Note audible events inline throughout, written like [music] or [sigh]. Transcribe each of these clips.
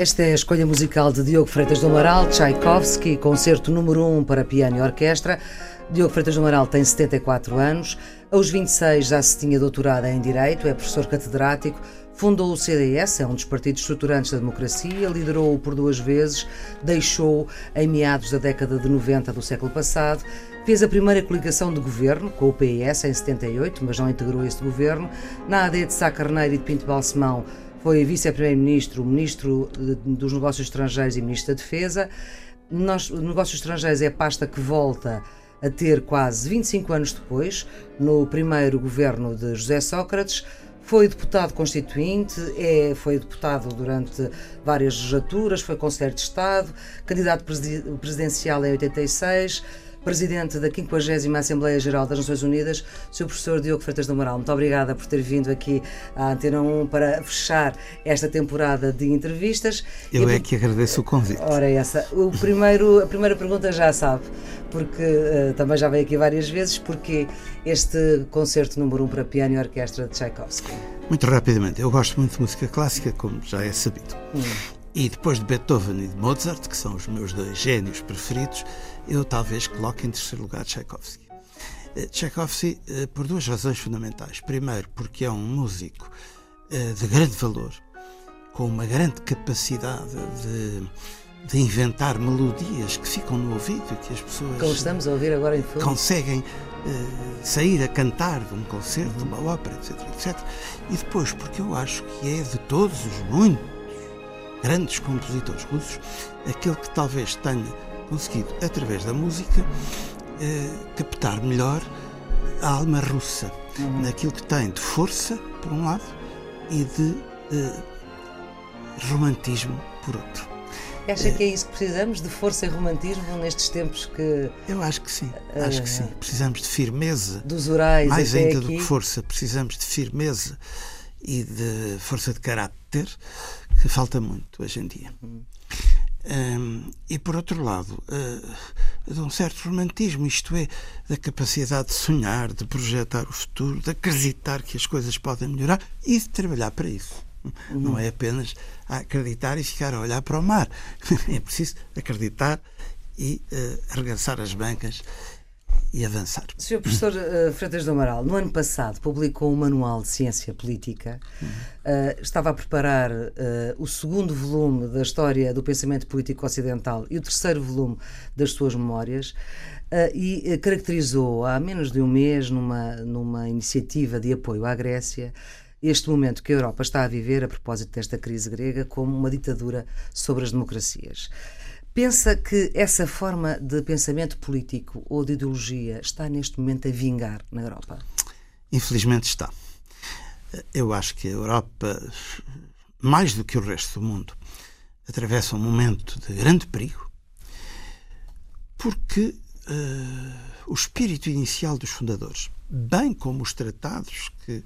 Esta é a escolha musical de Diogo Freitas do Amaral, Tchaikovsky, concerto número 1 um para piano e orquestra. Diogo Freitas do Amaral tem 74 anos. Aos 26 já se tinha doutorado em Direito, é professor catedrático, fundou o CDS, é um dos partidos estruturantes da democracia, liderou-o por duas vezes, deixou-o em meados da década de 90 do século passado, fez a primeira coligação de governo com o PIS em 78, mas não integrou esse governo. Na AD de Sá Carneiro e de Pinto Balsemão foi vice-primeiro-ministro, ministro dos Negócios Estrangeiros e ministro da Defesa. Nós, Negócios Estrangeiros é a pasta que volta a ter quase 25 anos depois, no primeiro governo de José Sócrates. Foi deputado constituinte, é, foi deputado durante várias legislaturas, foi conselheiro de Estado, candidato presidencial em 86 presidente da 50 Assembleia Geral das Nações Unidas, Sr. Professor Diogo Freitas do Moral. Muito obrigada por ter vindo aqui à Antena 1 para fechar esta temporada de entrevistas. Eu e, é que agradeço o convite. Ora, essa. O primeiro, a primeira pergunta já sabe, porque uh, também já veio aqui várias vezes, porque este concerto número 1 um para piano e orquestra de Tchaikovsky? Muito rapidamente, eu gosto muito de música clássica, como já é sabido. Hum. E depois de Beethoven e de Mozart, que são os meus dois gênios preferidos, eu talvez coloque em terceiro lugar Tchaikovsky. Eh, Tchaikovsky eh, por duas razões fundamentais. Primeiro, porque é um músico eh, de grande valor, com uma grande capacidade de, de inventar melodias que ficam no ouvido e que as pessoas Como estamos a ouvir agora em fundo. conseguem sair a cantar de um concerto, de uma ópera, etc, etc. E depois, porque eu acho que é de todos os muitos grandes compositores russos, aquele que talvez tenha conseguido, através da música, eh, captar melhor a alma russa, uhum. naquilo que tem de força, por um lado, e de eh, romantismo, por outro. Acha que é isso que precisamos, de força e romantismo nestes tempos que. Eu acho que sim, acho que sim. Precisamos de firmeza. Dos orais, Mais ainda aqui. do que força, precisamos de firmeza e de força de caráter que falta muito hoje em dia. E por outro lado, uh, de um certo romantismo, isto é, da capacidade de sonhar, de projetar o futuro, de acreditar que as coisas podem melhorar e de trabalhar para isso. Uhum. Não é apenas acreditar e ficar a olhar para o mar. [laughs] É preciso acreditar e uh, arregaçar as bancas e avançar. Sr. Professor uh, Freitas do Amaral, no ano passado publicou um manual de ciência política, uh, estava a preparar uh, o segundo volume da história do pensamento político ocidental e o terceiro volume das suas memórias. e caracterizou há menos de um mês, numa, numa iniciativa de apoio à Grécia, este momento que a Europa está a viver, a propósito desta crise grega, como uma ditadura sobre as democracias. Pensa que essa forma de pensamento político ou de ideologia está neste momento a vingar na Europa? Infelizmente está. Eu acho que a Europa, mais do que o resto do mundo, atravessa um momento de grande perigo, porque uh, o espírito inicial dos fundadores, bem como os tratados que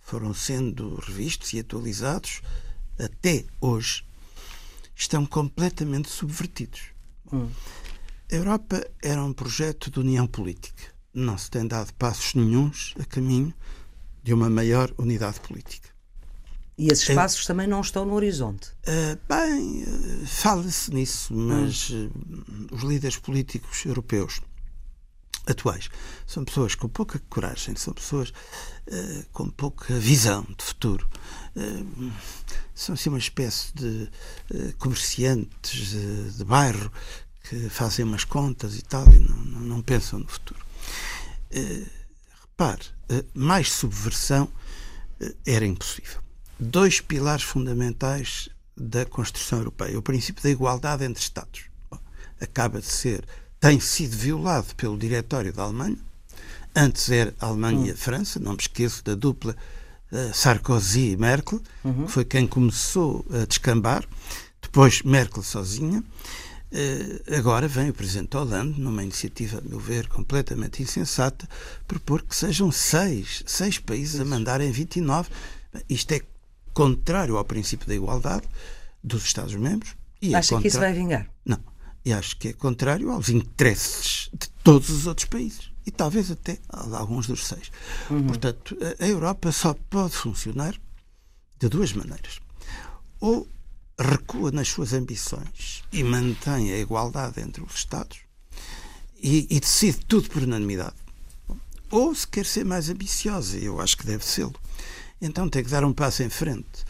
foram sendo revistos e atualizados até hoje, estão completamente subvertidos. Hum. A Europa era um projeto de união política. Não se tem dado passos nenhums a caminho de uma maior unidade política. E esses passos também não estão no horizonte? Uh, bem, uh, fala-se nisso, mas hum. uh, os líderes políticos europeus atuais são pessoas com pouca coragem, são pessoas com pouca visão de futuro são assim uma espécie de uh, comerciantes de, de, bairro que fazem umas contas e tal e não, não, não pensam no futuro. Uh, repare, uh, mais subversão era impossível. Dois pilares fundamentais da construção europeia. O princípio da igualdade entre Estados. Bom, acaba de ser, tem sido violado pelo Diretório da Alemanha. Antes era Alemanha e a hum. França, não me esqueço da dupla eh, Sarkozy e Merkel, uhum. que foi quem começou a descambar, depois Merkel sozinha. Uh, agora vem o Presidente Hollande, numa iniciativa, a meu ver, completamente insensata, propor que sejam seis, seis países Isso. a mandarem 29. Isto é contrário ao princípio da igualdade dos Estados-membros. É Acha é que isso vai vingar? Não. E acho que é contrário aos interesses de todos os outros países e talvez até alguns dos seis. Uhum. Portanto, a Europa só pode funcionar de duas maneiras. Ou recua nas suas ambições e mantém a igualdade entre os Estados e, e decide tudo por unanimidade, ou se quer ser mais ambiciosa, eu acho que deve sê-lo, então tem que dar um passo em frente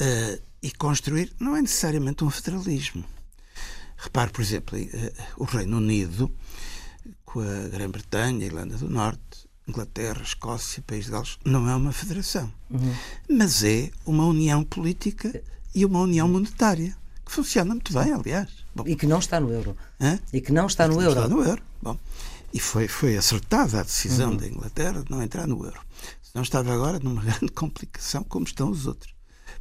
uh, e construir, não é necessariamente um federalismo. Repare, por exemplo, uh, o Reino Unido, com a Grã-Bretanha, a Irlanda do Norte, Inglaterra, Escócia, País de Gales, não é uma federação, uhum. mas é uma união política e uma união monetária, que funciona muito bem, aliás. Bom. E que não está no euro. Hã? E que não está no não euro. Está no euro. Bom. E foi, foi acertada a decisão uhum. da Inglaterra de não entrar no euro. Não estava agora numa [laughs] grande complicação como estão os outros.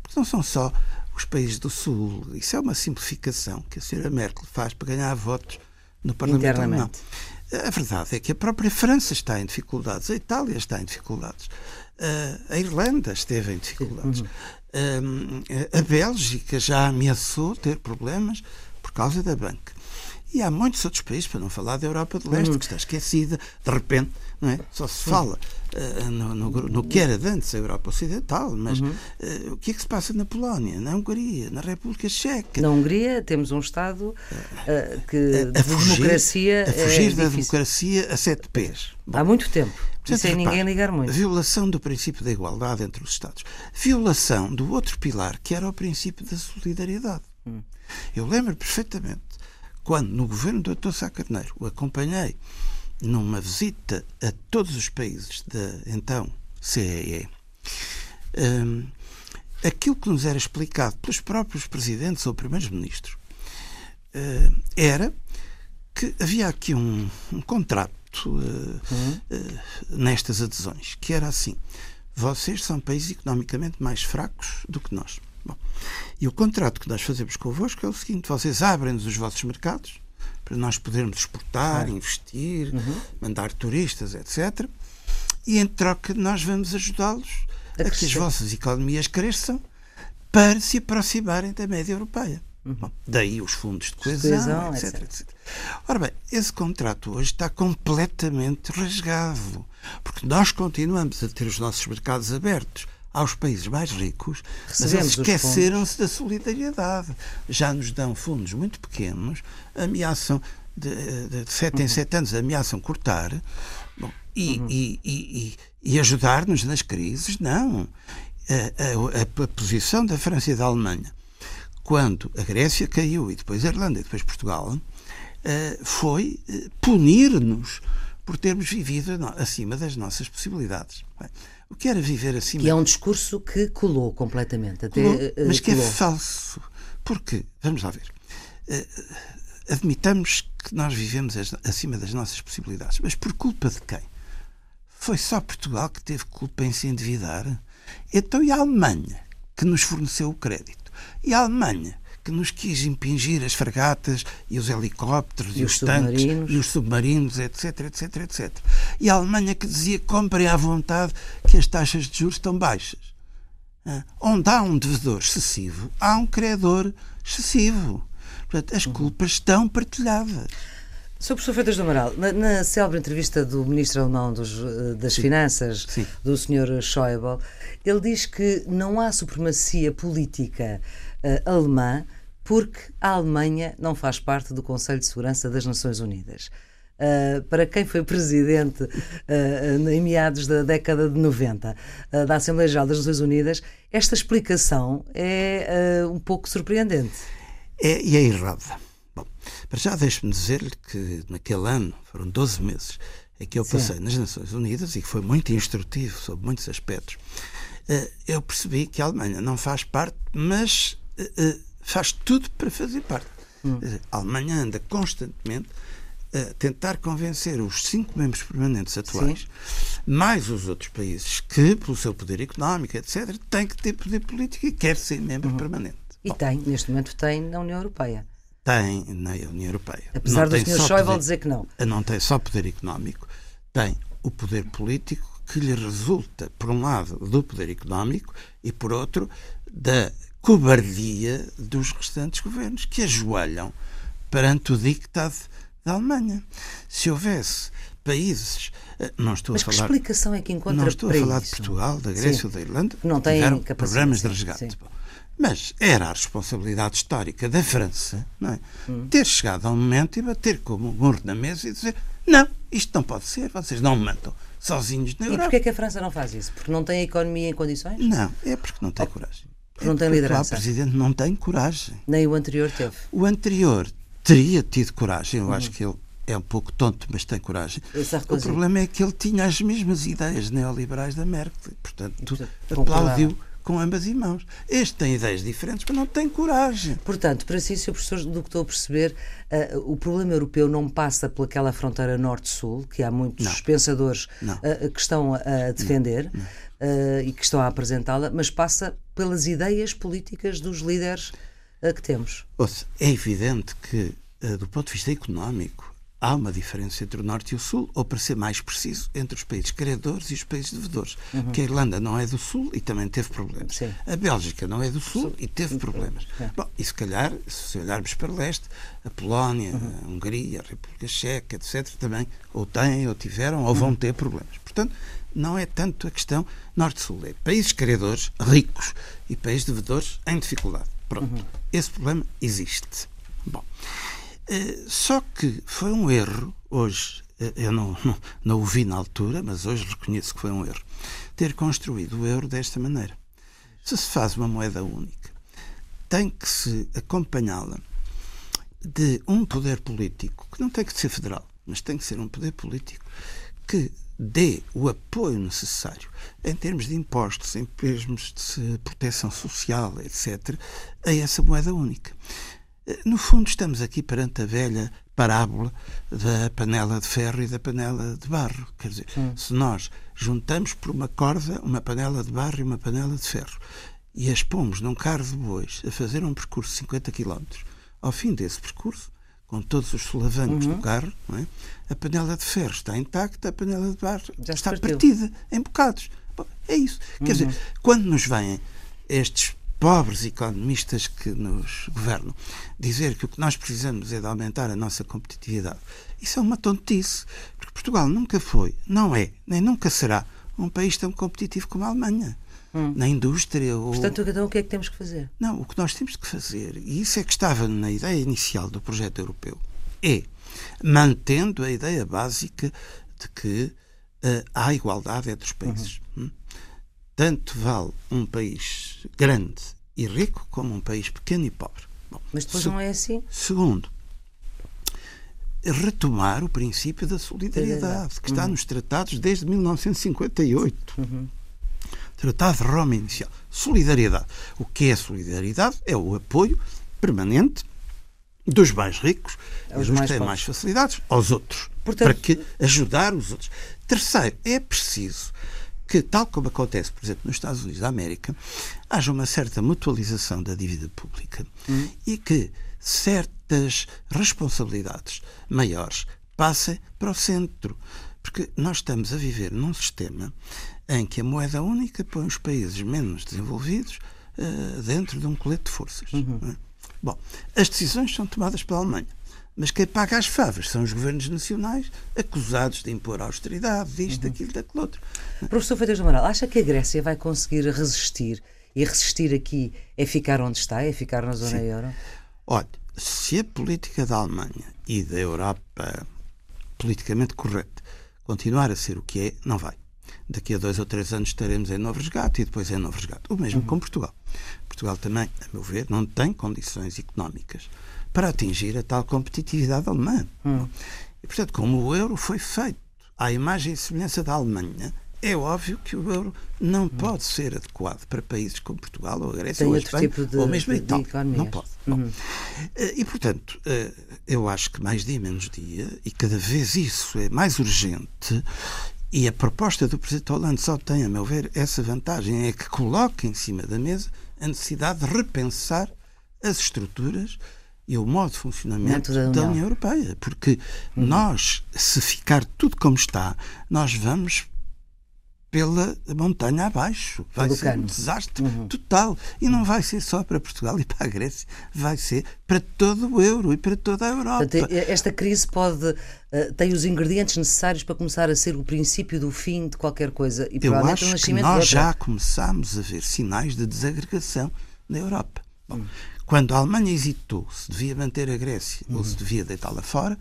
Porque não são só os países do Sul. Isso é uma simplificação que a senhora Merkel faz para ganhar votos no Parlamento alemão. A verdade é que a própria França está em dificuldades, a Itália está em dificuldades, a Irlanda esteve em dificuldades. Uhum a Bélgica já ameaçou ter problemas por causa da banca. E há muitos outros países, para não falar da Europa de Leste, que está esquecida, de repente, não é? Só se fala uh, no, no, no, que era antes a Europa Ocidental, mas uhum. uh, o que é que se passa na Polónia, na Hungria, na República Checa? Na Hungria temos um Estado uh, que a, a fugir, democracia a fugir é da democracia a sete pés. Bom, Há muito tempo. Portanto, sem repare, ninguém ligar muito. Violação do princípio da igualdade entre os Estados. Violação do outro pilar, que era o princípio da solidariedade. Hum. Eu lembro perfeitamente quando, no governo do Dr. Sá Carneiro, o acompanhei numa visita a todos os países da então CEE, um, aquilo que nos era explicado pelos próprios presidentes ou primeiros-ministros uh, era que havia aqui um, um contrato uh, uhum. uh, nestas adesões, que era assim: vocês são países economicamente mais fracos do que nós. Bom, e o contrato que nós fazemos convosco é o seguinte: vocês abrem-nos os vossos mercados para nós podermos exportar, investir, uhum. mandar turistas, etc. E em troca nós vamos ajudá-los a, a que as vossas economias cresçam para se aproximarem da média europeia. Uhum. Bom, daí os fundos de coesão, coesão etc, etc. etc. Ora bem, esse contrato hoje está completamente rasgado, porque nós continuamos a ter os nossos mercados abertos aos países mais ricos, mas eles esqueceram-se da solidariedade. Já nos dão fundos muito pequenos, ameaçam, de, de sete em sete anos, ameaçam cortar bom, e, uhum. e, e, e ajudar-nos nas crises. Não. A, a, a, posição da França e da Alemanha, quando a Grécia caiu e depois a Irlanda e depois Portugal, eh, foi eh, punir-nos por termos vivido acima das nossas possibilidades. O que era viver acima? E é um discurso que colou completamente. Até, colou, eh, mas que é colou. é falso. Porque, vamos lá ver, uh, admitamos que nós vivemos acima das nossas possibilidades, mas por culpa de quem? Foi só Portugal que teve culpa em se endividar? Então e a Alemanha, que nos forneceu o crédito? E a Alemanha, que nos quis impingir as fragatas e os helicópteros e, e os, tanques e os submarinos, etc, etc, etc. E a Alemanha que dizia comprem à vontade que as taxas de juros estão baixas. Onde há um devedor excessivo, há um credor excessivo. Portanto, as uhum. culpas estão partilhadas. Sr. Professor Freitas do Amaral, na, na célebre entrevista do Ministro Alemão dos, eh, das Sim. Finanças, Sim. do Sr. Schäuble, ele diz que não há supremacia política uh, alemã porque a Alemanha não faz parte do Conselho de Segurança das Nações Unidas. Uh, para quem foi presidente uh, em meados da década de 90 uh, da Assembleia Geral das Nações Unidas, esta explicação é um pouco surpreendente. É, e é errada. Bom, para já deixe-me dizer-lhe que naquele ano, foram 12 meses, em que eu passei Sim. nas Nações Unidas e que foi muito instrutivo sobre muitos aspectos, eu percebi que a Alemanha não faz parte, mas faz tudo para fazer parte. Hum. A Alemanha anda constantemente a tentar convencer os cinco membros permanentes atuais, Sim. mais os outros países que, pelo seu poder económico, etc., têm que ter poder político e quer ser membro uhum. permanente. E Bom, tem, neste momento tem na União Europeia. Tem na União Europeia. Apesar não do Sr. Schäuble dizer que não. Não tem só poder económico, tem o poder político que lhe resulta, por um lado, do poder económico e, por outro, da cobardia dos restantes governos que ajoelham perante o dictado da Alemanha. Se houvesse países, eh, não estou Mas a falar. que explicação é que encontra Não estou a falar isso? de Portugal, da Grécia Sim. ou da Irlanda, não têm programas de resgate. Mas era a responsabilidade histórica da França não é? Hum. ter chegado ao momento e bater como um murro na mesa e dizer não, isto não pode ser, vocês não me mandam sozinhos na Europa. E porquê é que a França não faz isso? Porque não tem a economia em condições? Não, é porque não tem coragem. Porque é não tem liderança. O Presidente não tem coragem. Nem o anterior teve. O anterior teria tido coragem, eu uhum. acho que ele é um pouco tonto, mas tem coragem. O problema é que ele tinha as mesmas ideias neoliberais da Merkel. Portanto, e, portanto aplaudiu com ambas as mãos. Este tem ideias diferentes, mas não tem coragem. Portanto, para si, Sr. Professor, do que estou a perceber, uh, o problema europeu não passa pelaquela fronteira norte-sul, que há muitos não. pensadores uh, que estão a defender uh, e que estão a apresentá-la, mas passa pelas ideias políticas dos líderes que temos. Ouça, é evidente que, do ponto de vista económico, há uma diferença entre o Norte e o Sul, ou para ser mais preciso, entre os países credores e os países devedores. Uhum. Que a Irlanda não é do Sul e também teve problemas. Sim. A Bélgica não é do Sul, Sul. e teve problemas. É. Bom, e se calhar, se olharmos para leste, a Polónia, uhum. a Hungria, a República Checa, etc., também ou têm, ou tiveram, ou vão uhum. ter problemas. Portanto, não é tanto a questão Norte-Sul. É países credores ricos e países devedores em dificuldade. Pronto. Uhum. Esse problema existe. Bom. Eh, só que foi um erro, hoje, eh, eu não, [laughs] não, não o vi na altura, mas hoje reconheço que foi um erro, ter construído o euro desta maneira. Se se faz uma moeda única, tem que se acompanhá-la de um poder político, que não tem que ser federal, mas tem que ser um poder político que dê o apoio necessário em termos de impostos, em termos de proteção social, etc., a essa moeda única. No fundo, estamos aqui perante a velha parábola da panela de ferro e da panela de barro. Quer dizer, Sim. se nós juntamos por uma corda uma panela de barro e uma panela de ferro e as pomos num carro de bois a fazer um percurso de 50 km, ao fim desse percurso, com todos os solavancos uhum. do carro, é? a panela de ferro está intacta, a panela de barro Já está partida em bocados. Bom, é isso. Quer uhum. dizer, quando nos vêm estes pobres economistas que nos governam dizer que o que nós precisamos é de aumentar a nossa competitividade. Isso é uma tontice, porque Portugal nunca foi, não é, nem nunca será um país tão competitivo como a Alemanha. Hum. Na indústria. Ou... Portanto, então o que é que temos que fazer? Não, o que nós temos que fazer, e isso é que estava na ideia inicial do projeto europeu, é mantendo a ideia básica de que uh, há igualdade entre os países. Uhum. Hum? Tanto vale um país grande e rico como um país pequeno e pobre. Bom, Mas depois não é assim? Segundo, retomar o princípio da solidariedade, que está uhum. nos tratados desde 1958. Uhum. Tratado de Roma Inicial. Solidariedade. O que é solidariedade? É o apoio permanente dos mais ricos é dos que têm mais facilidades aos outros. Portanto, para que ajudar os outros. Terceiro, é preciso que, tal como acontece, por exemplo, nos Estados Unidos da América, haja uma certa mutualização da dívida pública hum. e que certas responsabilidades maiores passem para o centro. Porque nós estamos a viver num sistema em que a moeda única põe os países menos desenvolvidos uh, dentro de um colete de forças. Uhum. É? Bom, as decisões são tomadas pela Alemanha. Mas quem paga as favas são os governos nacionais acusados de impor austeridade, disto, uhum. daquilo, daquilo outro. Professor Feitas do Amaral, acha que a Grécia vai conseguir resistir? E resistir aqui é ficar onde está, é ficar na zona Sim. euro? Olha, se a política da Alemanha e da Europa politicamente correta continuar a ser o que é, não vai. Daqui a dois ou três anos estaremos em novo resgate e depois em novo resgate. O mesmo uhum. com Portugal. Portugal também, a meu ver, não tem condições económicas para atingir a tal competitividade alemã. Hum. E, portanto, como o euro foi feito à imagem e semelhança da Alemanha, é óbvio que o euro não hum. pode ser adequado para países como Portugal ou a Grécia Tem ou a Espanha tipo de, ou mesmo a Itália. Não pode. Uhum. E, portanto, eh, eu acho que mais dia menos dia, e cada vez isso é mais urgente, e a proposta do Presidente Hollande só tem, a meu ver, essa vantagem, é que coloca em cima da mesa a necessidade de repensar as estruturas e o modo de funcionamento da União, da União Europeia. Porque uhum. nós, se ficar tudo como está, nós vamos pela montanha abaixo. Vai Pelo ser cano. um desastre uhum. total. E não vai ser só para Portugal [laughs] e para a Grécia, vai ser para todo o euro e para toda a Europa. Portanto, esta crise pode uh, tem os ingredientes necessários para começar a ser o princípio do fim de qualquer coisa. E Eu acho que nós já começamos a ver sinais de desagregação na Europa. Bom, hum. Quando a Alemanha hesitou se devia manter a Grécia uhum. ou se devia deitá-la fora,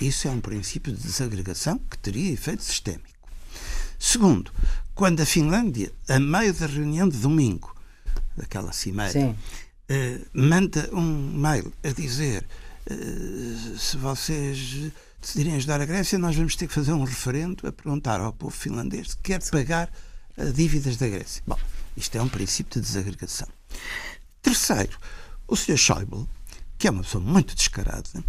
isso é um princípio de desagregação que teria efeito sistémico. Segundo, quando a Finlândia, a meio da reunião de domingo, daquela cimeira, eh, manda um mail a dizer eh, se vocês decidirem ajudar a Grécia, nós vamos ter que fazer um referendo a perguntar ao povo finlandês se quer pagar as dívidas da Grécia. Bom, isto é um princípio de desagregação. Terceiro, o Sr. Schäuble, que é uma pessoa muito descarada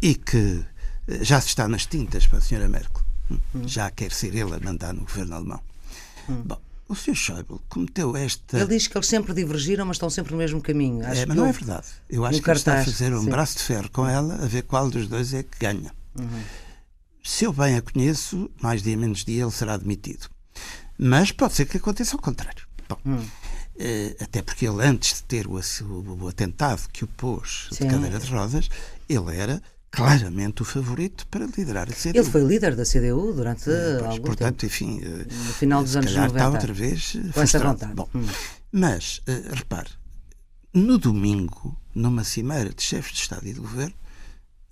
e que eh, já se está nas tintas para a Sra. Merkel, hum. já quer ser ele a mandar no governo alemão. Hum. Bom, o Sr. Schäuble cometeu esta. Ele diz que eles sempre divergiram, mas estão sempre no mesmo caminho. Acho é, mas não é verdade. Eu acho que cartaz, ele está a fazer um sim. braço de ferro com ela a ver qual dos dois é que ganha. Uhum. Se eu bem a conheço, mais dia menos dia ele será demitido. Mas pode ser que aconteça ao contrário. Bom, hum. Eh, até porque ele, antes de ter o, o, atentado que o pôs Sim. de cadeira de rodas, ele era claramente o favorito para liderar a CDU. Ele foi líder da CDU durante é, pois, algum portanto, tempo. enfim, eh, no final dos anos 90. está outra vez com vontade. Bom, hum. Mas, uh, repare, no domingo, numa cimeira de chefes de Estado e de Governo,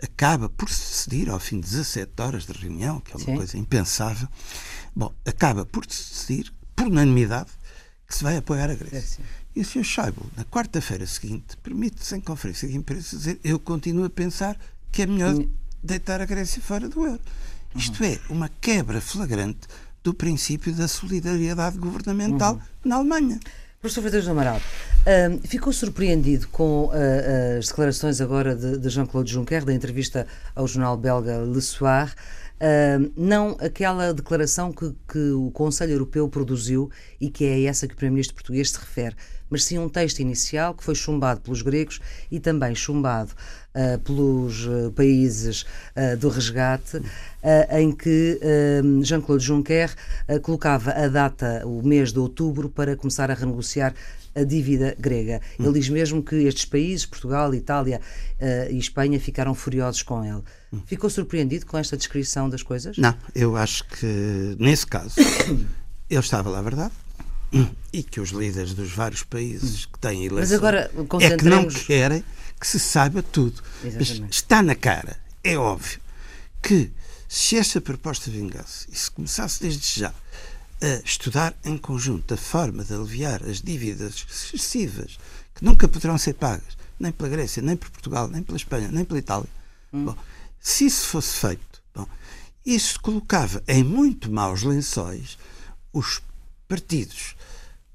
acaba por se decidir, ao fim de 17 horas de reunião, que é uma Sim. coisa impensável, bom, acaba por se decidir, por unanimidade, que se vai apoiar a Grécia. É, e o Sr. Schäuble, na quarta-feira seguinte, permite-se em conferência de imprensa dizer eu continuo a pensar que é melhor deitar a Grécia fora do euro. Isto uhum. é uma quebra flagrante do princípio da solidariedade governamental uhum. na Alemanha. Professor Freitas do Amaral, uh, ficou surpreendido com uh, as declarações agora de, de Jean-Claude Juncker, da entrevista ao jornal belga Le Soir, Uh, não aquela declaração que, que, o Conselho Europeu produziu e que é essa que o Primeiro-Ministro português se refere, mas sim um texto inicial que foi chumbado pelos gregos e também chumbado uh, pelos uh, países do resgate, em que Jean-Claude Juncker colocava a data, o mês de outubro, para começar a renegociar a dívida grega. Ele hum. diz mesmo que estes países, Portugal, Itália uh, e Espanha, ficaram furiosos com ele. Hum. Ficou surpreendido com esta descrição das coisas? Não, eu acho que nesse caso [coughs] ele estava lá, verdade? E que os líderes dos vários países que têm eleições Mas agora, é que não querem que se saiba tudo. Está na cara, é óbvio, que se esta proposta vingasse e se começasse desde já a estudar em conjunto a forma de aliviar as dívidas excessivas que nunca poderão ser pagas, nem pela Grécia, nem por Portugal, nem pela Espanha, nem pela Itália. Hum. Bom, se isso fosse feito, bom, isso colocava em muito maus lençóis os partidos,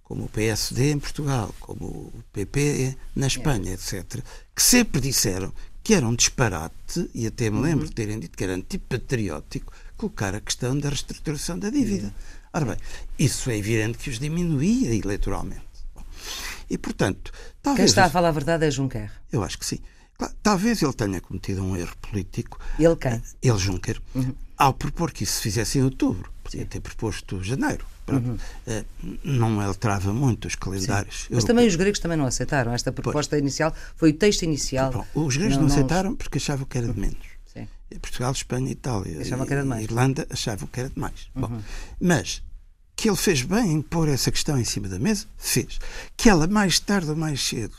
como o PSD em Portugal, como o PP na Espanha, etc., que sempre disseram que era um disparate, e até me lembro uhum. de terem dito que era antipatriótico, colocar a questão da reestruturação da dívida. Ora bem, isso é evidente que os diminuía eleitoralmente. E, portanto, talvez. Quem está a falar a verdade é Juncker. Eu acho que sim. Talvez ele tenha cometido um erro político. Ele quem? Ele, Juncker, uhum. ao propor que isso se fizesse em outubro. Podia ter proposto janeiro. Uhum. Eh, não alterava muito os calendários. Mas também os gregos também não aceitaram. Esta proposta pois. inicial foi o texto inicial. Bom, os gregos não, não aceitaram os... porque achavam que era de menos. Sim. Portugal, Espanha, Itália achavam que era de mais. Irlanda achavam que era de mais. Uhum. Bom, mas que ele fez bem em pôr essa questão em cima da mesa, fez. Que ela mais tarde ou mais cedo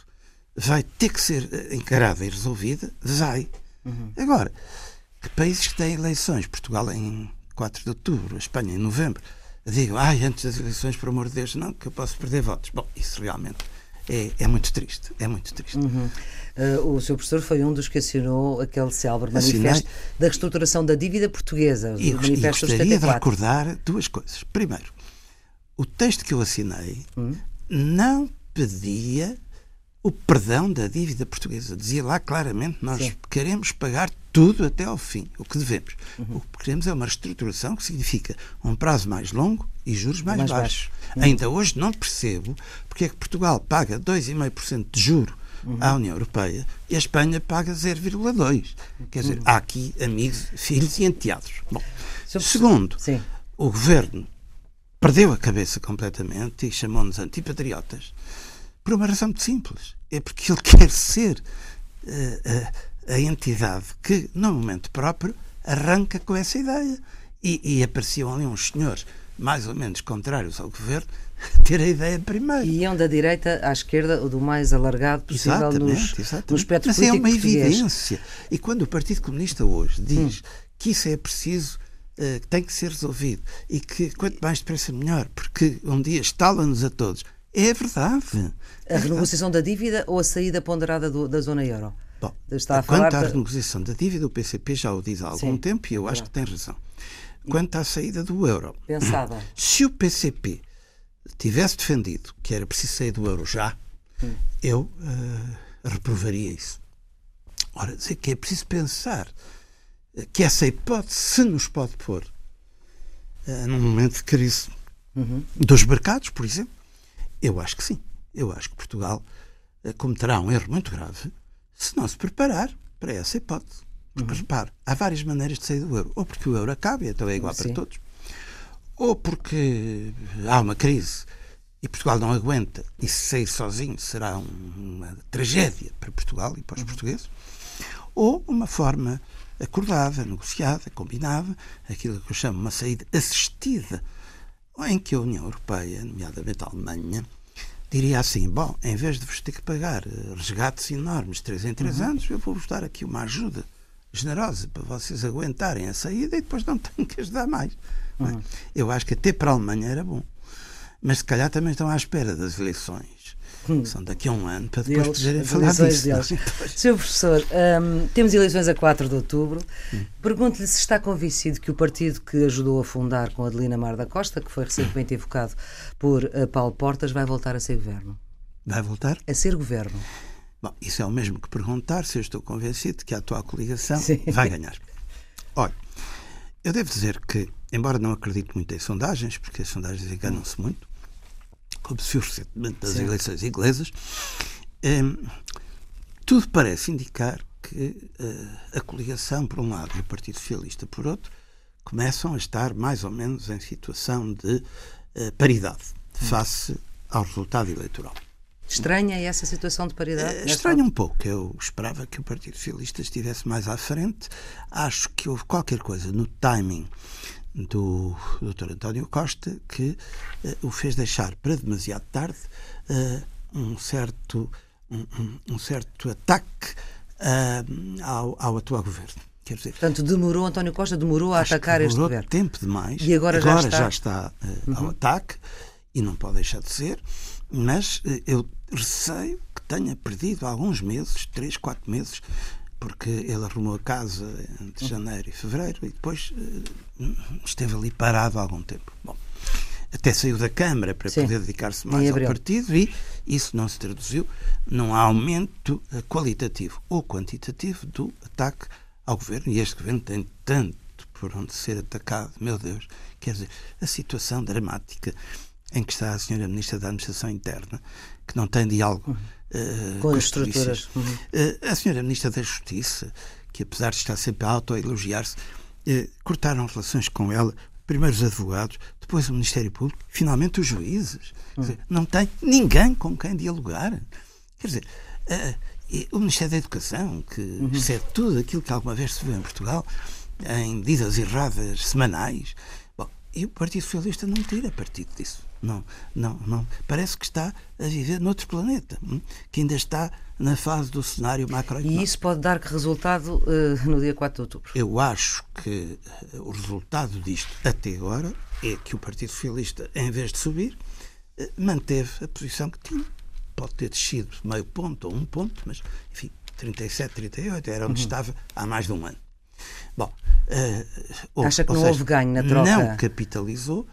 vai ter que ser eh, encarada e resolvida, vai. Uhum. Agora, que países que têm eleições, Portugal em 4 de outubro, a Espanha em novembro, digam, ai, antes das eleições, por amor de Deus, não, que eu posso perder votos. Bom, isso realmente é, é muito triste. É muito triste. Uhum. Uh, o seu professor foi um dos que assinou aquele célebre manifesto da reestruturação da dívida portuguesa. E, eu, e gostaria de recordar duas coisas. Primeiro, o texto que eu assinei hum? não pedia o perdão da dívida portuguesa. Dizia lá claramente: nós Sim. queremos pagar tudo até ao fim, o que devemos. Uhum. O que queremos é uma reestruturação que significa um prazo mais longo e juros mais, mais baixos. Uhum. Ainda hoje não percebo porque é que Portugal paga 2,5% de juro uhum. à União Europeia e a Espanha paga 0,2%. Quer dizer, uhum. há aqui amigos, filhos e enteados. Bom, segundo, Sim. o governo perdeu a cabeça completamente e chamou-nos antipatriotas por uma razão muito simples. É porque ele [laughs] quer ser uh, uh, a entidade que, no momento próprio, arranca com essa ideia. E, e apareciam ali uns senhores mais ou menos contrários ao governo, ter a ideia primeiro. E iam da direita à esquerda, o do mais alargado possível exatamente, nos, exatamente. no espectro Mas é uma evidência. E quando o Partido Comunista hoje diz Hum. que isso é preciso, eh, que tem que ser resolvido e que quanto mais depressa melhor, porque um dia estala-nos a todos. É verdade. A É verdade. renegociação da dívida ou a saída ponderada do- da zona euro? Bom, Está a quanto à da- renegociação da dívida, o PCP já o diz há algum Sim, tempo e eu acho que tem razão. Quanto à saída do euro, Pensada. [clears throat] se o PCP tivesse defendido que era preciso sair do euro já, Hum. eu eh, reprovaria isso. Ora, dizer que é preciso pensar eh, que essa hipótese se nos pode pôr eh, num momento de crise Uhum. dos mercados, por exemplo, eu acho que sim. Eu acho que Portugal eh, cometerá um erro muito grave se não se preparar para essa hipótese. Porque, Uhum. repare, há várias maneiras de sair do euro. Ou porque o euro acaba e então é igual Sim. para todos, ou porque há uma crise e Portugal não aguenta e se sair sozinho será um- uma tragédia para Portugal e para os portugueses, ou uma forma acordada, negociada, combinada, aquilo que eu chamo uma saída assistida, em que a União Europeia, nomeadamente a Alemanha, diria assim: bom, em vez de vos ter que pagar eh, resgates enormes de 3 em 3 anos, eu vou-vos dar aqui uma ajuda generosa para vocês aguentarem a saída e depois não [laughs] tenho que ajudar mais. é? Eu acho que até para a Alemanha era bom. Mas se calhar também estão à espera das eleições, que são daqui a um ano, para depois Deles, poderem falar disso. é? deles. [laughs] Sr. Professor, hum, temos eleições a 4 de outubro. Hum. Pergunto-lhe se está convencido que o partido que ajudou a fundar com Adelina Mar da Costa, que foi recentemente evocado por eh, Paulo Portas, vai voltar a ser governo. Vai voltar? A ser governo. Bom, isso é o mesmo que perguntar se eu estou convencido que a atual coligação Sim. vai ganhar. Olha, eu devo dizer que, embora não acredite muito em sondagens, porque as sondagens enganam-se muito, como se viu recentemente das Sim. eleições inglesas, hum, tudo parece indicar que eh, a coligação, por um lado, e o Partido Socialista, por outro, começam a estar mais ou menos em situação de eh, paridade face ao resultado eleitoral. Estranha essa situação de paridade? Nesta estranho um pouco. Eu esperava que o Partido Socialista estivesse mais à frente. Acho que houve qualquer coisa no timing do Dr. António Costa que eh, o fez deixar para demasiado tarde eh, um certo um, um- certo ataque ah, ao, ao atual governo. Quer dizer, Portanto, demorou, António Costa demorou a atacar este demorou governo. tempo demais. E agora já está? Uhum. eh, ao ataque e não pode deixar de ser, mas eu receio que tenha perdido alguns meses, três, quatro meses, porque ele arrumou a casa entre Uhum. janeiro e fevereiro e depois eh, esteve ali parado há algum tempo. Bom, até saiu da Câmara para Sim. poder dedicar-se mais ao partido e isso não se traduziu num aumento eh, qualitativo ou quantitativo do ataque ao governo. E este governo tem tanto por onde ser atacado, meu Deus. Quer dizer, a situação dramática em que está a senhora Ministra da Administração Interna, que não tem diálogo eh, Com as estruturas. Uhum. Eh, a senhora Ministra da Justiça, que apesar de estar sempre a auto-elogiar-se, eh, cortaram relações com ela, primeiro os advogados, depois o Ministério Público, finalmente os juízes. Quer dizer, não tem ninguém com quem dialogar. Quer dizer, o Ministério da Educação, que excede tudo aquilo que alguma vez se viu em Portugal, em medidas erradas semanais. Bom, e o Partido Socialista não tira partido disso. Não, não, não. Parece que está a viver noutro planeta, hum, que ainda está na fase do cenário E macroeconómico. isso pode dar que resultado eh, no dia 4 de outubro? Eu acho que eh, o resultado disto até agora é que o Partido Socialista, em vez de subir, eh, manteve a posição que tinha. Pode ter descido meio ponto ou um ponto, mas, enfim, 37, 38 era onde estava há mais de um ano. Bom, ou- Acha que não seja, houve ganho na troca? Não capitalizou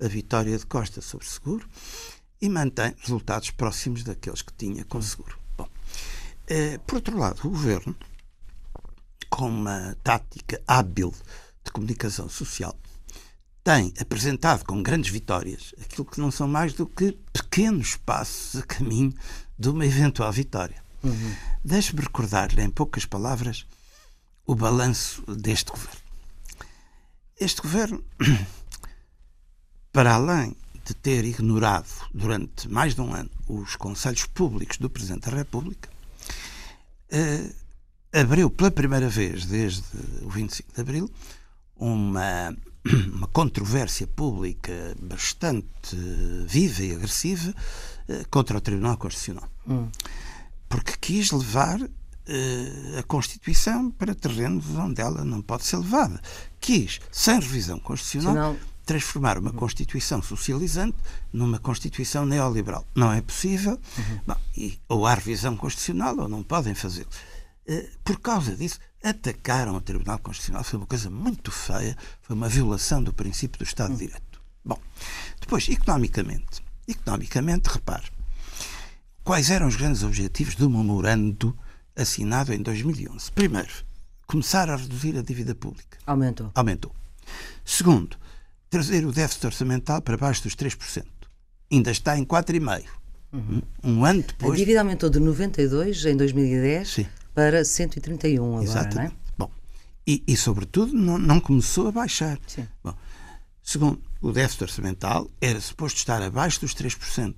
a vitória de Costa sobre Seguro e mantém resultados próximos daqueles que tinha com Seguro. Bom, eh, por outro lado, o governo, com uma tática hábil de comunicação social, tem apresentado com grandes vitórias aquilo que não são mais do que pequenos passos a caminho de uma eventual vitória. Deixe-me recordar-lhe, em poucas palavras, o balanço deste governo. Este governo, para além de ter ignorado durante mais de um ano os conselhos públicos do Presidente da República, eh, abriu pela primeira vez desde o 25 de Abril uma [clears throat] uma controvérsia pública bastante viva e agressiva contra o Tribunal Constitucional. Hum. Porque quis levar a Constituição para terrenos onde ela não pode ser levada. Quis, sem revisão constitucional, transformar uma Constituição socializante numa Constituição neoliberal. Não é possível, uhum. Bom, e, ou há revisão constitucional ou não podem fazê-lo. Uh, por causa disso, atacaram o Tribunal Constitucional. Foi uma coisa muito feia, foi uma violação do princípio do Estado de uhum. Direito. Bom, depois, economicamente. Economicamente, repare, quais eram os grandes objetivos do memorando assinado em 2011? Primeiro, começar a reduzir a dívida pública. Aumentou. Aumentou. Segundo, trazer o déficit orçamental para baixo dos 3%. Ainda está em 4,5%. Uhum. Um ano depois. A dívida aumentou de 92 em 2010 Sim. para 131 agora, Exatamente. não é? Bom, e, e sobretudo não, não, começou a baixar. Sim. Bom, segundo, o déficit orçamental era suposto estar abaixo dos 3%. Uh,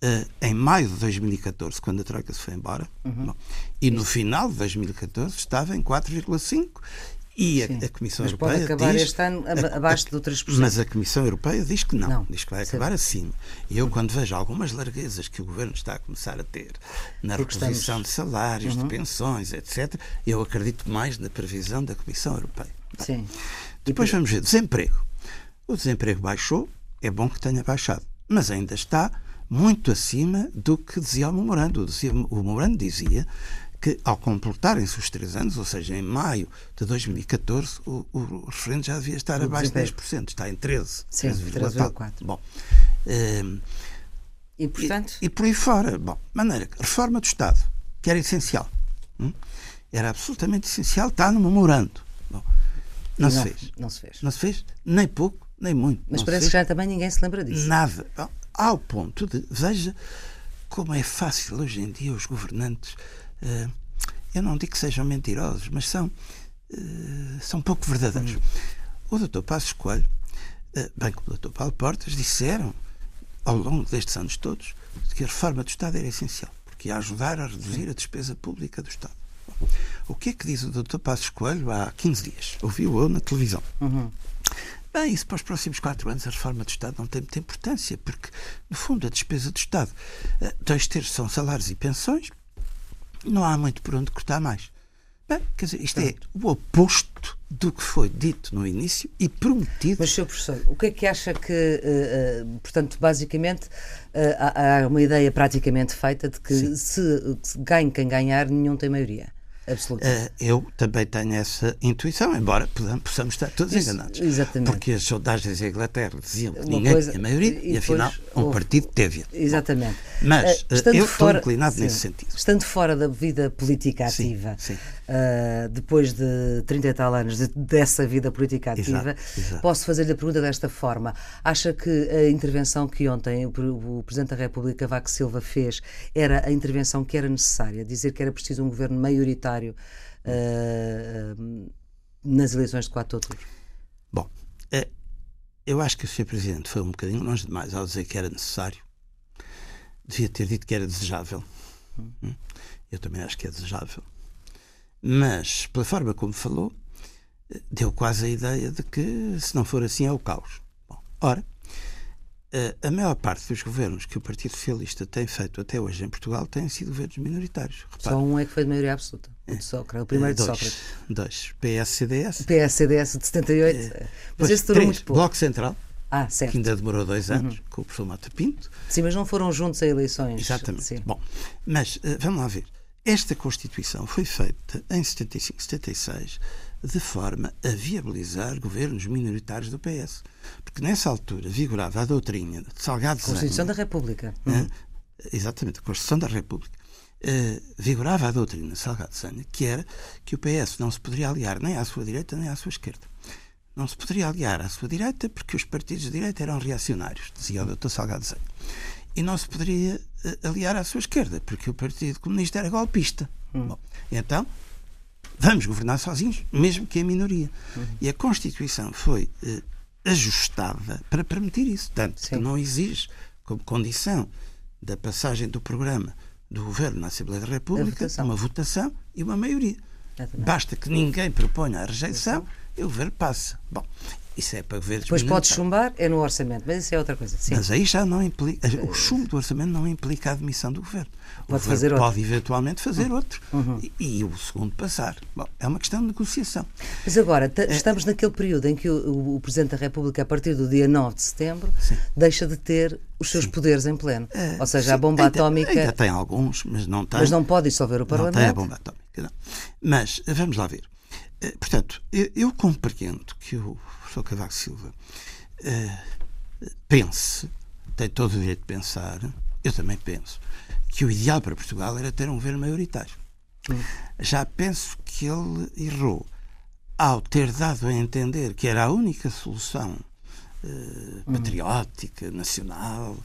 eh, em maio de 2014, quando a Troika se foi embora, uhum. Bom, e no final de 2014 estava em 4,5% e a, a, Comissão mas Europeia. Pode acabar diz, este ano abaixo do 3%. Mas a Comissão Europeia diz que não, não. diz que vai acabar acima. E eu, quando vejo algumas larguezas que o Governo está a começar a ter na Porque reposição estamos... de salários, uhum. de pensões, etc., eu acredito mais na previsão da Comissão Europeia. Sim. Depois vamos ver desemprego. O desemprego baixou, é bom que tenha baixado, mas ainda está muito acima do que dizia o memorando. O memorando dizia que, ao completarem-se os três anos, ou seja, em maio de 2014, o, o referendo já devia estar o abaixo de 10%, está em 13%. Sim, 13,4%. Bom, um, e, portanto? E, e, por aí fora. Bom, maneira que reforma do Estado, que era essencial, hum? era absolutamente essencial, está no memorando. Bom, não, não, se fez. Não se fez. Não se fez, nem pouco, nem muito. Mas parece que já também ninguém se lembra disso. Nada. Bom, ao ponto de, veja como é fácil hoje em dia os governantes eu não digo que sejam mentirosos, mas são, eh, são pouco verdadeiros. O Dr. Passos Coelho, eh, bem como o Dr. Paulo Portas, disseram ao longo destes anos todos que a reforma do Estado era essencial, porque ia ajudar a reduzir a despesa pública do Estado. O que é que diz o Dr. Passos Coelho há 15 dias? Ouviu-o na televisão. Uhum. Bem, isso para os próximos quatro anos a reforma do Estado não tem muita importância, porque, no fundo, a despesa do Estado, dois terços são salários e pensões, não há muito por onde cortar mais. Bem, quer dizer, isto é o oposto do que foi dito no início e prometido. Mas, Sr. Professor, o que é que acha que, uh, uh, portanto, basicamente, uh, há, há, uma ideia praticamente feita de que se, se ganhe quem ganhar, nenhum tem maioria? absoluta. Eu também tenho essa intuição, embora possamos estar todos Isso, enganados. Exatamente. Porque as sondagens em Inglaterra diziam que ninguém coisa, tinha maioria e, e afinal um houve. partido teve. Exatamente. Mas uh, eu fora, estou inclinado sim, nesse sentido. Estando fora da vida política ativa, sim, sim. Uh, depois de 30 e tal anos de, dessa vida política ativa, exato, exato. posso fazer-lhe a pergunta desta forma. Acha que a intervenção que ontem o, o Presidente da República, Vaco Silva, fez era a intervenção que era necessária? Dizer que era preciso um governo maioritário uh, nas eleições de 4 de outubro? Bom, eu acho que o Sr. Presidente foi um bocadinho longe demais ao dizer que era necessário. Devia ter dito que era desejável. Hum. Eu também acho que é desejável. Mas, pela forma como falou, deu quase a ideia de que, se não for assim, é o caos. Bom, ora, eh, a maior parte dos governos que o Partido Socialista tem feito até hoje em Portugal têm sido governos minoritários. Repare. Só um é que foi de maioria absoluta. O de Sócrates, o primeiro dois, de Sócrates. Dois. PS-CDS. PS-CDS de 78. É. Mas esse durou muito pouco. Bloco Central. Ah, certo. Que ainda demorou dois uhum. anos, uhum. com o professor Mata Pinto. Sim, mas não foram juntos a eleições. Exatamente. Sim. Bom, mas uh, vamos lá ver. Esta Constituição foi feita em 75, 76 de forma a viabilizar governos minoritários do PS. Porque nessa altura vigorava a doutrina de Salgado Zenha. Constituição da República. Uhum. exatamente, a Constituição da República. Uh, vigorava a doutrina de Salgado Zenha, que era que o PS não se poderia aliar nem à sua direita nem à sua esquerda. Não se poderia aliar à sua direita porque os partidos de direita eram reacionários, dizia o Dr. Salgado Zenha. E não se poderia uh, aliar à sua esquerda porque o Partido Comunista era golpista. Hum. Bom, então, vamos governar sozinhos, mesmo que em minoria. Uhum. E a Constituição foi uh, ajustada para permitir isso. Tanto Sim. que não exige, como condição da passagem do programa do Governo na Assembleia da República, votação. uma votação e uma maioria. Basta que ninguém proponha a rejeição e o governo passa. Bom, isso é para governos Depois pode chumbar, é no orçamento, mas isso é outra coisa. Sim. Mas aí já não implica. O chumbo do orçamento não implica a admissão do governo. O pode governo fazer outro. pode eventualmente fazer Uhum. outro. E, e o segundo passar. Bom, é uma questão de negociação. Mas agora, É. ta- estamos naquele período em que o, o- Presidente da República, a partir do dia 9 de setembro, deixa de ter os seus poderes em pleno. Ou seja, a Sim, bomba ainda- atómica. Ainda tem alguns, mas não tem. Mas não pode dissolver o Não Parlamento. tem a bomba atómica, não. Mas, eh, vamos lá ver. Eh, Portanto, eu, eu compreendo que o professor Cavaco Silva eh, pense, tem todo o direito de pensar, eu também penso, que o ideal para Portugal era ter um governo maioritário. Já penso que ele errou ao ter dado a entender que era a única solução eh, patriótica, nacional,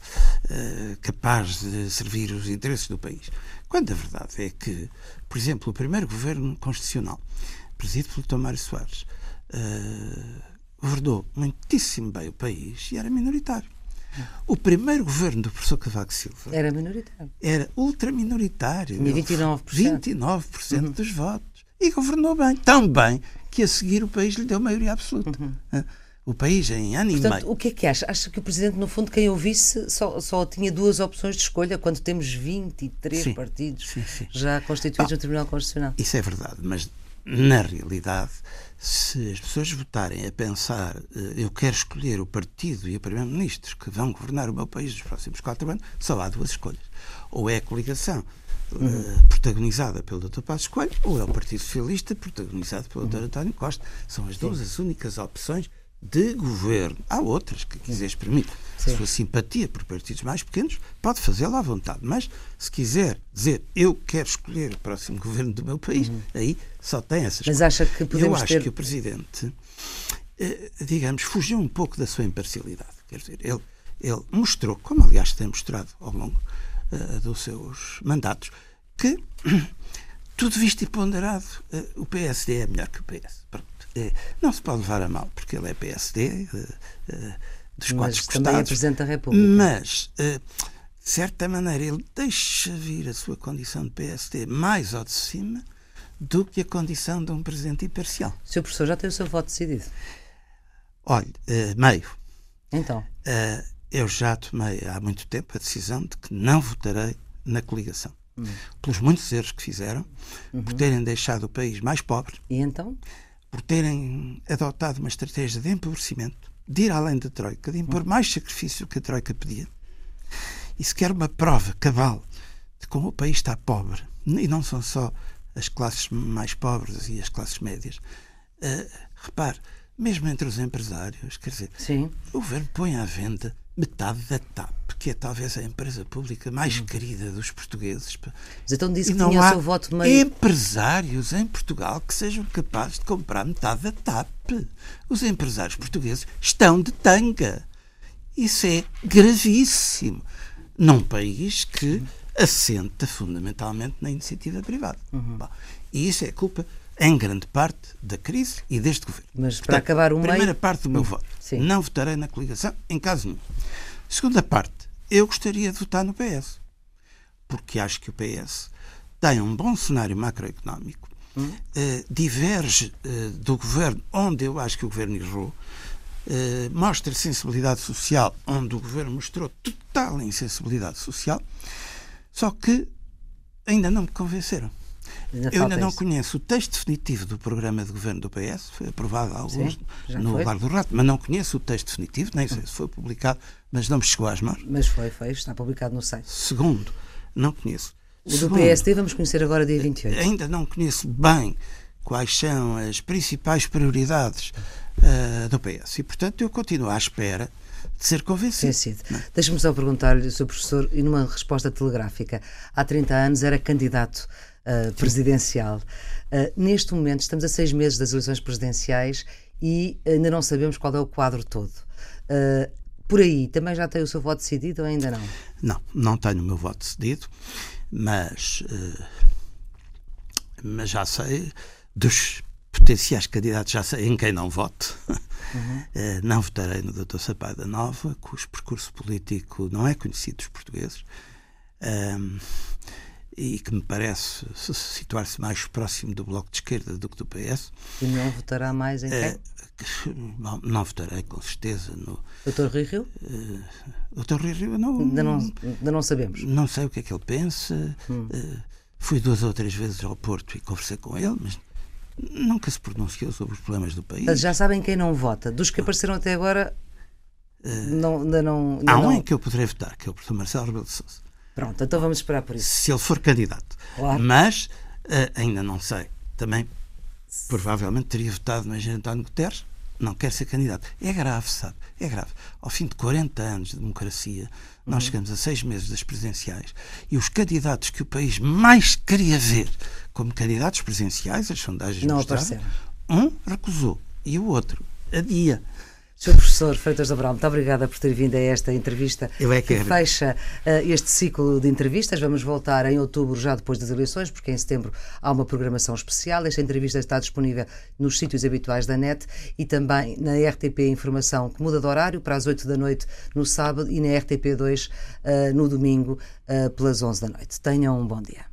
eh, capaz de servir os interesses do país. Quando a verdade é que, por exemplo, o primeiro governo constitucional, presidido pelo Tomário Soares, eh, governou muitíssimo bem o país e era minoritário. O primeiro governo do professor Cavaco Silva Era minoritário. era ultraminoritário. Tinha Ele- 29%. 29% dos votos. E governou bem. Tão bem que a seguir o país lhe deu maioria absoluta. Ah, O país em ano e Portanto, meio. o que é que acha? Acha que o Presidente, no fundo, quem ouvisse, só, só tinha duas opções de escolha quando temos 23 Sim. partidos Sim, sim. já constituídos no Tribunal Constitucional? Isso é verdade, mas na realidade, se as pessoas votarem a pensar eh, eu quero escolher o partido e o Primeiro-Ministro que vão governar o meu país nos próximos quatro anos, só há duas escolhas. Ou é a coligação eh, protagonizada pelo Dr. Passos Coelho, ou é o Partido Socialista protagonizado pelo Dr. António Costa. São as duas as únicas opções de governo. Há outras que quiser exprimir a Sim. sua simpatia por partidos mais pequenos, pode fazê-lo à vontade. Mas se quiser dizer eu quero escolher o próximo [laughs] governo do meu país, aí só tem essas Mas coisas. acha que podemos Eu acho ter- que o Presidente, eh, digamos, fugiu um pouco da sua imparcialidade. Quer dizer, ele, ele mostrou, como aliás tem mostrado ao longo eh, dos seus mandatos, que [clears throat] tudo visto e ponderado, eh, o PSD é melhor que o PS. Pronto. Eh, não se pode levar a mal, porque ele é PSD, eh, eh, dos quatro Mas também é costados. Presidente da República. Mas, de certa maneira, ele deixa vir a sua condição de PSD mais ao de cima do que a condição de um presidente imparcial. O Sr. Professor já tem o seu voto decidido. Olhe, eh, meio. Então, eu já tomei há muito tempo a decisão de que não votarei na coligação. Pelos muitos erros que fizeram, por terem deixado o país mais pobre, e então? Por terem adotado uma estratégia de empobrecimento, de ir além da Troika, de impor mais sacrifício que a Troika pedia. E se quer uma prova cabal de como o país está pobre, e não são só as classes mais pobres e as classes médias, eh, repare, mesmo entre os empresários, quer dizer, Sim. o governo põe à venda metade da TAP, que é talvez a empresa pública mais querida dos portugueses. Mas então disse que não tinha o seu voto meio. empresários em Portugal que sejam capazes de comprar metade da TAP. Os empresários portugueses estão de tanga. Isso é gravíssimo. Num país que assenta fundamentalmente na iniciativa privada. Uhum. Bom, e isso é culpa, em grande parte, da crise e deste governo. Mas para acabar o meio- Primeira parte do meu voto. Sim. Não votarei na coligação em caso nenhum. Segunda parte, eu gostaria de votar no PS. Porque acho que o PS tem um bom cenário macroeconómico, eh, diverge eh, do governo, onde eu acho que o governo errou, eh, mostra sensibilidade social, onde o governo mostrou total insensibilidade social, só que ainda não me convenceram. Ainda Eu ainda não isso. conheço o texto definitivo do programa de governo do PS, foi aprovado há alguns Sim, no foi. Lar do Rato, mas não conheço o texto definitivo, nem sei se foi publicado, mas não me chegou às mãos. Mas foi, foi, está publicado no site. Segundo, não conheço. O do Segundo, PSD vamos conhecer agora dia 28. Ainda não conheço bem quais são as principais prioridades ah, do PS e, portanto, eu continuo à espera de ser convencido. Vencido. Deixa-me só perguntar-lhe, Sr. Professor, e numa resposta telegráfica, há 30 anos era candidato ah, presidencial. Ah, neste momento estamos a seis meses das eleições presidenciais e ainda não sabemos qual é o quadro todo. Ah, por aí, também já tem o seu voto decidido ou ainda não? Não, não tenho o meu voto decidido, mas, mas já sei dos potenciais candidatos, já sei em quem não voto. [laughs] Eh, não votarei no Dr. Sampaio da Nova, cujo percurso político não é conhecido dos portugueses. Ahm, e que me parece situar-se mais próximo do Bloco de Esquerda do que do PS. E não votará mais em quem? Não, não votarei, com certeza. No, Doutor Rui Rio? Uh, Doutor Rui Rio, não, ainda não. Ainda não sabemos. Não sei o que é que ele pensa. Hum. Uh, fui duas ou três vezes ao Porto e conversei com ele, mas nunca se pronunciou sobre os problemas do país. Mas já sabem quem não vota. Dos que apareceram até agora, uh, não, ainda não. Ainda há um não... em que eu poderei votar, que é o professor Marcelo Rebelo de Sousa. Pronto, então vamos esperar por isso. Se ele for candidato. Claro. Mas uh, ainda não sei. Também provavelmente teria votado no engenheiro António Guterres, não quer ser candidato. É grave, sabe? É grave. Ao fim de 40 anos de democracia, nós uhum. chegamos a seis meses das presidenciais e os candidatos que o país mais queria ver como candidatos presidenciais, as sondagens não mostraram, apareceram. um recusou e o outro adia. Sr. Professor Freitas Abrão, muito obrigada por ter vindo a esta entrevista Eu é que, que fecha uh, este ciclo de entrevistas. Vamos voltar em outubro, já depois das eleições, porque em setembro há uma programação especial. Esta entrevista está disponível nos sítios habituais da net e também na RTP Informação, que muda de horário para as 8 da noite no sábado e na RTP2 uh, eh, no domingo uh, pelas 11 da noite. Tenham um bom dia.